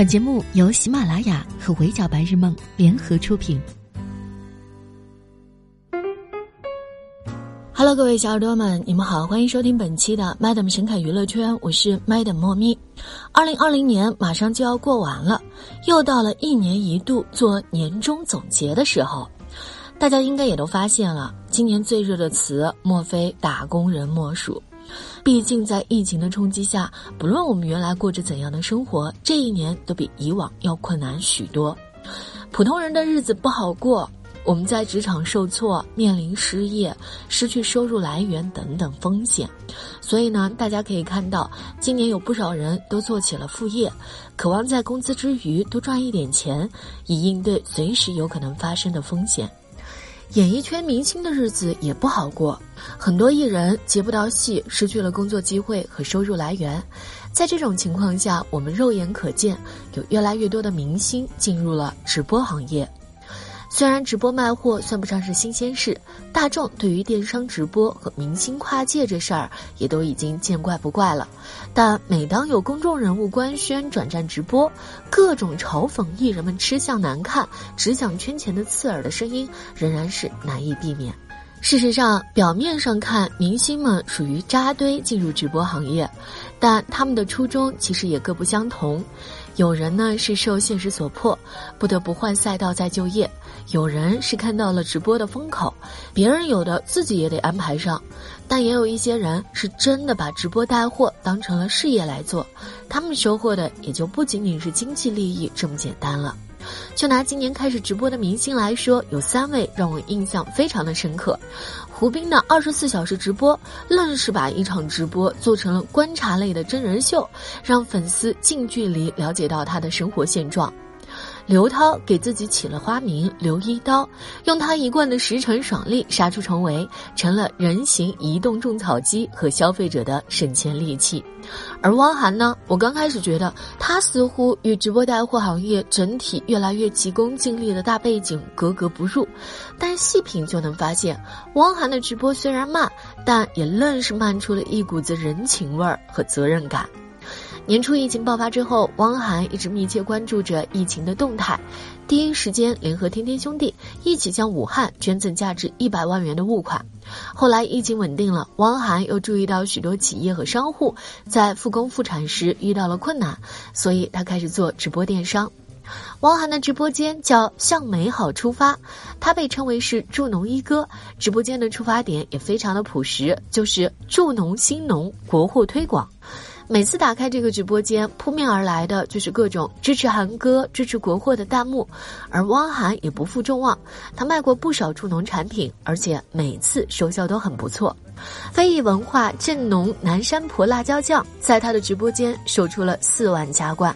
本节目由喜马拉雅和围剿白日梦联合出品。Hello，各位小耳朵们，你们好，欢迎收听本期的 Madam 神侃娱乐圈，我是 Madam 莫咪。二零二零年马上就要过完了，又到了一年一度做年终总结的时候，大家应该也都发现了，今年最热的词莫非打工人莫属。毕竟，在疫情的冲击下，不论我们原来过着怎样的生活，这一年都比以往要困难许多。普通人的日子不好过，我们在职场受挫，面临失业、失去收入来源等等风险。所以呢，大家可以看到，今年有不少人都做起了副业，渴望在工资之余多赚一点钱，以应对随时有可能发生的风险。演艺圈明星的日子也不好过，很多艺人接不到戏，失去了工作机会和收入来源。在这种情况下，我们肉眼可见，有越来越多的明星进入了直播行业。虽然直播卖货算不上是新鲜事，大众对于电商直播和明星跨界这事儿也都已经见怪不怪了。但每当有公众人物官宣转战直播，各种嘲讽艺人们吃相难看、只想圈钱的刺耳的声音仍然是难以避免。事实上，表面上看，明星们属于扎堆进入直播行业，但他们的初衷其实也各不相同。有人呢是受现实所迫，不得不换赛道再就业；有人是看到了直播的风口，别人有的自己也得安排上。但也有一些人是真的把直播带货当成了事业来做，他们收获的也就不仅仅是经济利益这么简单了。就拿今年开始直播的明星来说，有三位让我印象非常的深刻。胡兵的二十四小时直播，愣是把一场直播做成了观察类的真人秀，让粉丝近距离了解到他的生活现状。刘涛给自己起了花名“刘一刀”，用他一贯的实诚爽利杀出重围，成了人形移动种草机和消费者的省钱利器。而汪涵呢，我刚开始觉得他似乎与直播带货行业整体越来越急功近利的大背景格格不入，但细品就能发现，汪涵的直播虽然慢，但也愣是慢出了一股子人情味儿和责任感。年初疫情爆发之后，汪涵一直密切关注着疫情的动态，第一时间联合天天兄弟一起向武汉捐赠价值一百万元的物款。后来疫情稳定了，汪涵又注意到许多企业和商户在复工复产时遇到了困难，所以他开始做直播电商。汪涵的直播间叫向美好出发，他被称为是助农一哥。直播间的出发点也非常的朴实，就是助农兴农，国货推广。每次打开这个直播间，扑面而来的就是各种支持韩哥、支持国货的弹幕，而汪涵也不负众望，他卖过不少助农产品，而且每次收效都很不错。非遗文化镇农南山婆辣椒酱在他的直播间售出了四万加罐，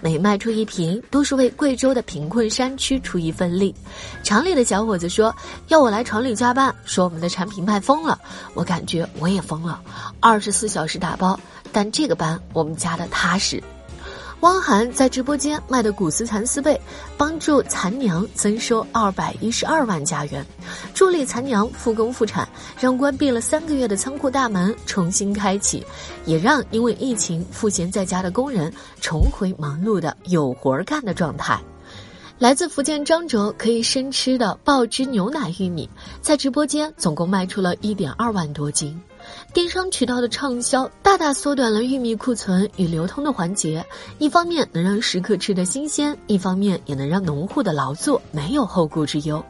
每卖出一瓶都是为贵州的贫困山区出一份力。厂里的小伙子说要我来厂里加班，说我们的产品卖疯了，我感觉我也疯了，二十四小时打包。但这个班我们加的踏实。汪涵在直播间卖的古丝蚕丝被，帮助蚕娘增收二百一十二万加元，助力蚕娘复工复产，让关闭了三个月的仓库大门重新开启，也让因为疫情赋闲在家的工人重回忙碌的有活儿干的状态。来自福建漳州可以生吃的爆汁牛奶玉米，在直播间总共卖出了一点二万多斤。电商渠道的畅销，大大缩短了玉米库存与流通的环节。一方面能让食客吃得新鲜，一方面也能让农户的劳作没有后顾之忧。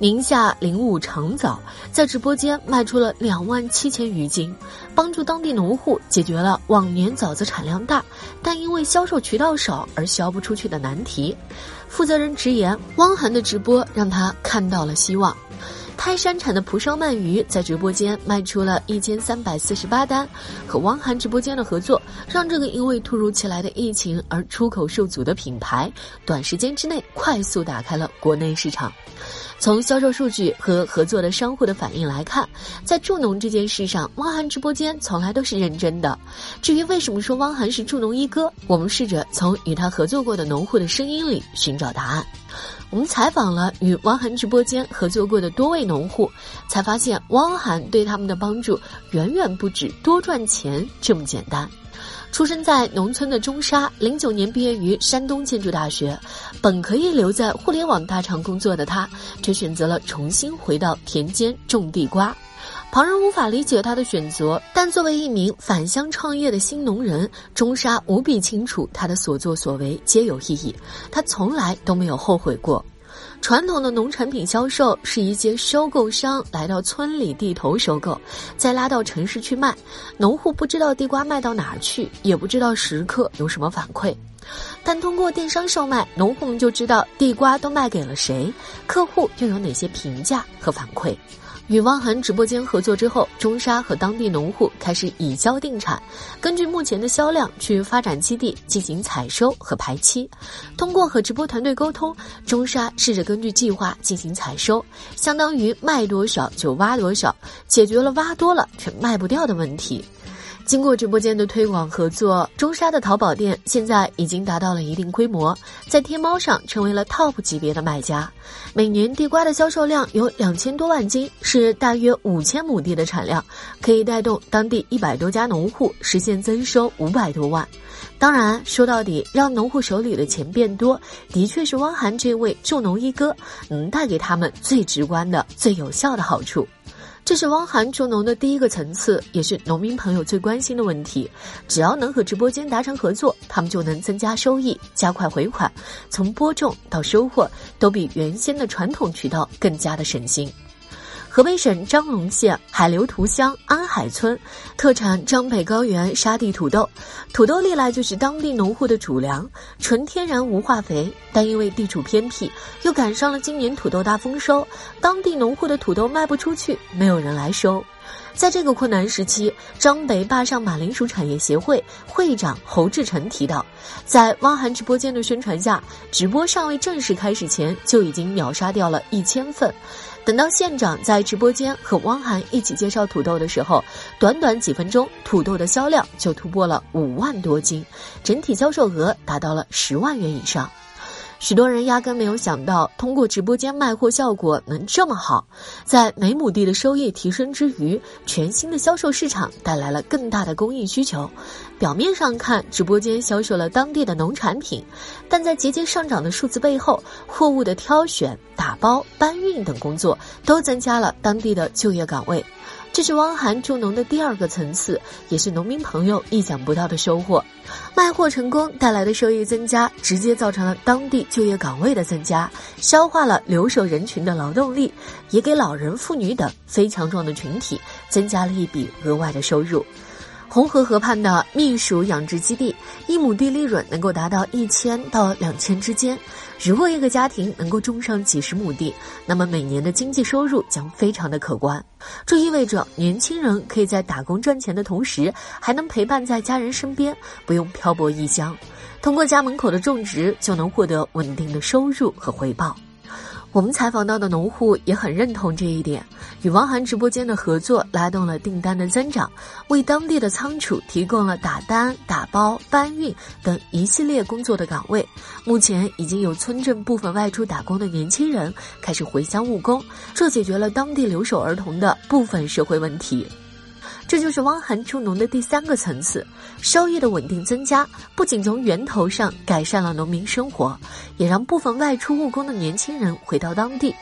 宁夏灵武长枣在直播间卖出了两万七千余斤，帮助当地农户解决了往年枣子产量大，但因为销售渠道少而销不出去的难题。负责人直言，汪涵的直播让他看到了希望。泰山产的蒲烧鳗鱼在直播间卖出了一千三百四十八单，和汪涵直播间的合作，让这个因为突如其来的疫情而出口受阻的品牌，短时间之内快速打开了国内市场。从销售数据和合作的商户的反应来看，在助农这件事上，汪涵直播间从来都是认真的。至于为什么说汪涵是助农一哥，我们试着从与他合作过的农户的声音里寻找答案。我们采访了与汪涵直播间合作过的多位农户，才发现汪涵对他们的帮助远远不止多赚钱这么简单。出生在农村的钟莎，零九年毕业于山东建筑大学，本可以留在互联网大厂工作的他，却选择了重新回到田间种地瓜。旁人无法理解他的选择，但作为一名返乡创业的新农人，钟莎无比清楚她的所作所为皆有意义，她从来都没有后悔过。传统的农产品销售是一些收购商来到村里地头收购，再拉到城市去卖。农户不知道地瓜卖到哪儿去，也不知道食客有什么反馈。但通过电商售卖，农户们就知道地瓜都卖给了谁，客户又有哪些评价和反馈。与汪涵直播间合作之后，中沙和当地农户开始以销定产，根据目前的销量去发展基地进行采收和排期。通过和直播团队沟通，中沙试着根据计划进行采收，相当于卖多少就挖多少，解决了挖多了却卖不掉的问题。经过直播间的推广合作，中沙的淘宝店现在已经达到了一定规模，在天猫上成为了 TOP 级别的卖家。每年地瓜的销售量有两千多万斤，是大约五千亩地的产量，可以带动当地一百多家农户实现增收五百多万。当然，说到底，让农户手里的钱变多，的确是汪涵这位助农一哥能带给他们最直观的、最有效的好处。这是汪涵助农的第一个层次，也是农民朋友最关心的问题。只要能和直播间达成合作，他们就能增加收益、加快回款，从播种到收获，都比原先的传统渠道更加的省心。河北省张龙县海流图乡安海村，特产张北高原沙地土豆。土豆历来就是当地农户的主粮，纯天然无化肥。但因为地处偏僻，又赶上了今年土豆大丰收，当地农户的土豆卖不出去，没有人来收。在这个困难时期，张北坝上马铃薯产业协会会长侯志成提到，在汪涵直播间的宣传下，直播尚未正式开始前，就已经秒杀掉了一千份。等到县长在直播间和汪涵一起介绍土豆的时候，短短几分钟，土豆的销量就突破了五万多斤，整体销售额达到了十万元以上。许多人压根没有想到，通过直播间卖货效果能这么好，在每亩地的收益提升之余，全新的销售市场带来了更大的供应需求。表面上看，直播间销售了当地的农产品，但在节节上涨的数字背后，货物的挑选、打包、搬运等工作都增加了当地的就业岗位。这是汪涵助农的第二个层次，也是农民朋友意想不到的收获。卖货成功带来的收益增加，直接造成了当地就业岗位的增加，消化了留守人群的劳动力，也给老人、妇女等非强壮的群体增加了一笔额外的收入。红河河畔的蜜薯养殖基地，一亩地利润能够达到一千到两千之间。如果一个家庭能够种上几十亩地，那么每年的经济收入将非常的可观。这意味着年轻人可以在打工赚钱的同时，还能陪伴在家人身边，不用漂泊异乡。通过家门口的种植，就能获得稳定的收入和回报。我们采访到的农户也很认同这一点，与汪涵直播间的合作拉动了订单的增长，为当地的仓储提供了打单、打包、搬运等一系列工作的岗位。目前已经有村镇部分外出打工的年轻人开始回乡务工，这解决了当地留守儿童的部分社会问题。这就是汪涵助农的第三个层次，收益的稳定增加，不仅从源头上改善了农民生活，也让部分外出务工的年轻人回到当地。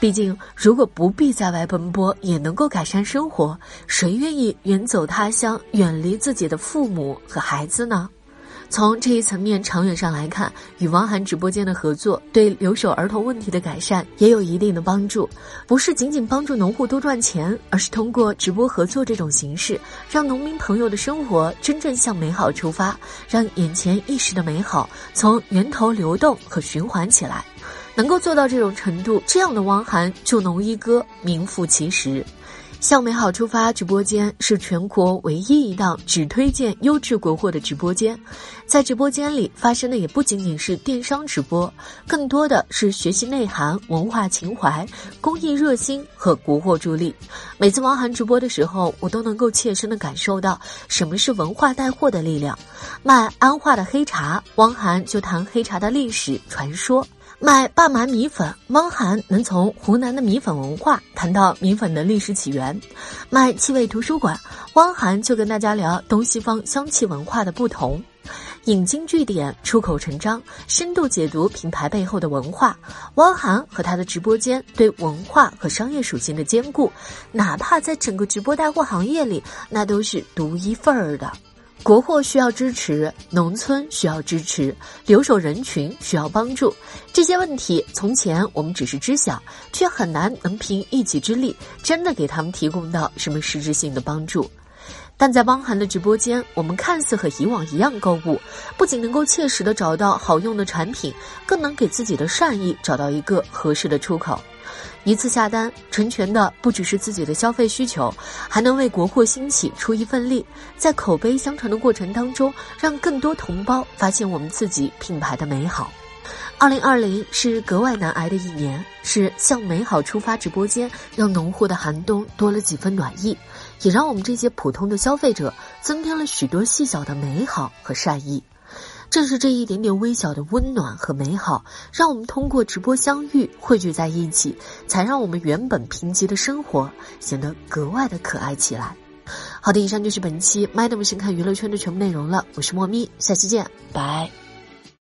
毕竟，如果不必在外奔波，也能够改善生活，谁愿意远走他乡，远离自己的父母和孩子呢？从这一层面长远上来看，与汪涵直播间的合作对留守儿童问题的改善也有一定的帮助。不是仅仅帮助农户多赚钱，而是通过直播合作这种形式，让农民朋友的生活真正向美好出发，让眼前一时的美好从源头流动和循环起来。能够做到这种程度，这样的汪涵就农一哥名副其实。向美好出发直播间是全国唯一一档只推荐优质国货的直播间，在直播间里发生的也不仅仅是电商直播，更多的是学习内涵、文化情怀、公益热心和国货助力。每次汪涵直播的时候，我都能够切身的感受到什么是文化带货的力量。卖安化的黑茶，汪涵就谈黑茶的历史传说。卖霸麻米粉，汪涵能从湖南的米粉文化谈到米粉的历史起源；卖气味图书馆，汪涵就跟大家聊东西方香气文化的不同。引经据典，出口成章，深度解读品牌背后的文化。汪涵和他的直播间对文化和商业属性的兼顾，哪怕在整个直播带货行业里，那都是独一份儿的。国货需要支持，农村需要支持，留守人群需要帮助。这些问题从前我们只是知晓，却很难能凭一己之力真的给他们提供到什么实质性的帮助。但在汪涵的直播间，我们看似和以往一样购物，不仅能够切实的找到好用的产品，更能给自己的善意找到一个合适的出口。一次下单成全的不只是自己的消费需求，还能为国货兴起出一份力，在口碑相传的过程当中，让更多同胞发现我们自己品牌的美好。二零二零是格外难挨的一年，是向美好出发直播间让农户的寒冬多了几分暖意，也让我们这些普通的消费者增添了许多细小的美好和善意。正是这一点点微小的温暖和美好，让我们通过直播相遇，汇聚在一起，才让我们原本贫瘠的生活显得格外的可爱起来。好的，以上就是本期《麦 m 神看娱乐圈的全部内容了。我是莫咪，下期见，拜。